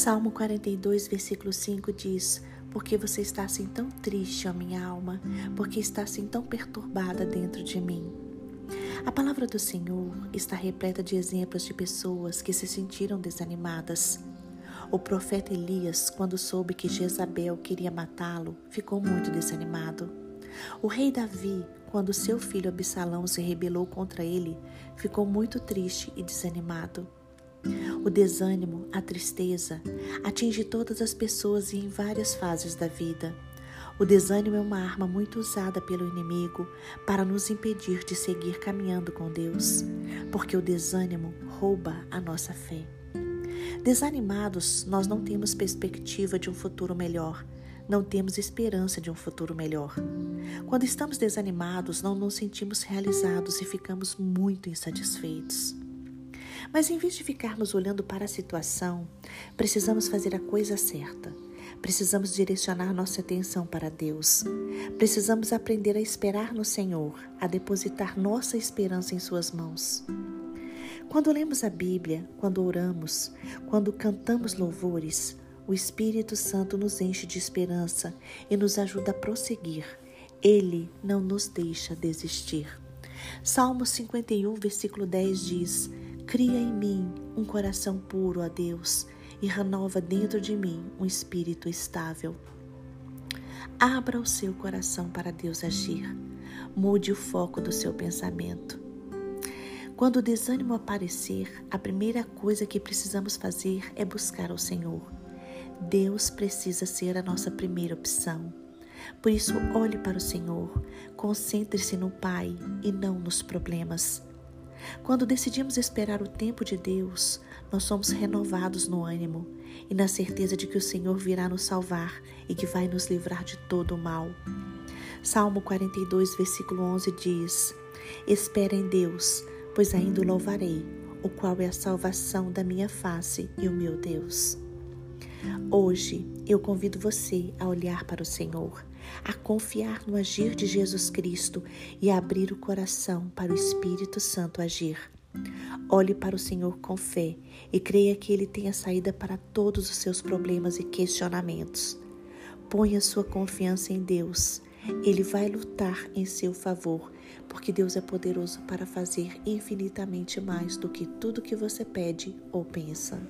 Salmo 42, versículo 5 diz: Porque você está assim tão triste, ó minha alma? Porque está assim tão perturbada dentro de mim? A palavra do Senhor está repleta de exemplos de pessoas que se sentiram desanimadas. O profeta Elias, quando soube que Jezabel queria matá-lo, ficou muito desanimado. O rei Davi, quando seu filho Absalão se rebelou contra ele, ficou muito triste e desanimado. O desânimo, a tristeza, atinge todas as pessoas e em várias fases da vida. O desânimo é uma arma muito usada pelo inimigo para nos impedir de seguir caminhando com Deus, porque o desânimo rouba a nossa fé. Desanimados, nós não temos perspectiva de um futuro melhor, não temos esperança de um futuro melhor. Quando estamos desanimados, não nos sentimos realizados e ficamos muito insatisfeitos. Mas em vez de ficarmos olhando para a situação, precisamos fazer a coisa certa. Precisamos direcionar nossa atenção para Deus. Precisamos aprender a esperar no Senhor, a depositar nossa esperança em Suas mãos. Quando lemos a Bíblia, quando oramos, quando cantamos louvores, o Espírito Santo nos enche de esperança e nos ajuda a prosseguir. Ele não nos deixa desistir. Salmo 51, versículo 10 diz: Cria em mim um coração puro a Deus e renova dentro de mim um espírito estável. Abra o seu coração para Deus agir. Mude o foco do seu pensamento. Quando o desânimo aparecer, a primeira coisa que precisamos fazer é buscar o Senhor. Deus precisa ser a nossa primeira opção. Por isso, olhe para o Senhor, concentre-se no Pai e não nos problemas. Quando decidimos esperar o tempo de Deus, nós somos renovados no ânimo e na certeza de que o Senhor virá nos salvar e que vai nos livrar de todo o mal. Salmo 42, versículo 11 diz: Espera em Deus, pois ainda o louvarei, o qual é a salvação da minha face e o meu Deus. Hoje eu convido você a olhar para o Senhor, a confiar no agir de Jesus Cristo e a abrir o coração para o Espírito Santo agir. Olhe para o Senhor com fé e creia que Ele tem a saída para todos os seus problemas e questionamentos. Ponha sua confiança em Deus. Ele vai lutar em seu favor, porque Deus é poderoso para fazer infinitamente mais do que tudo que você pede ou pensa.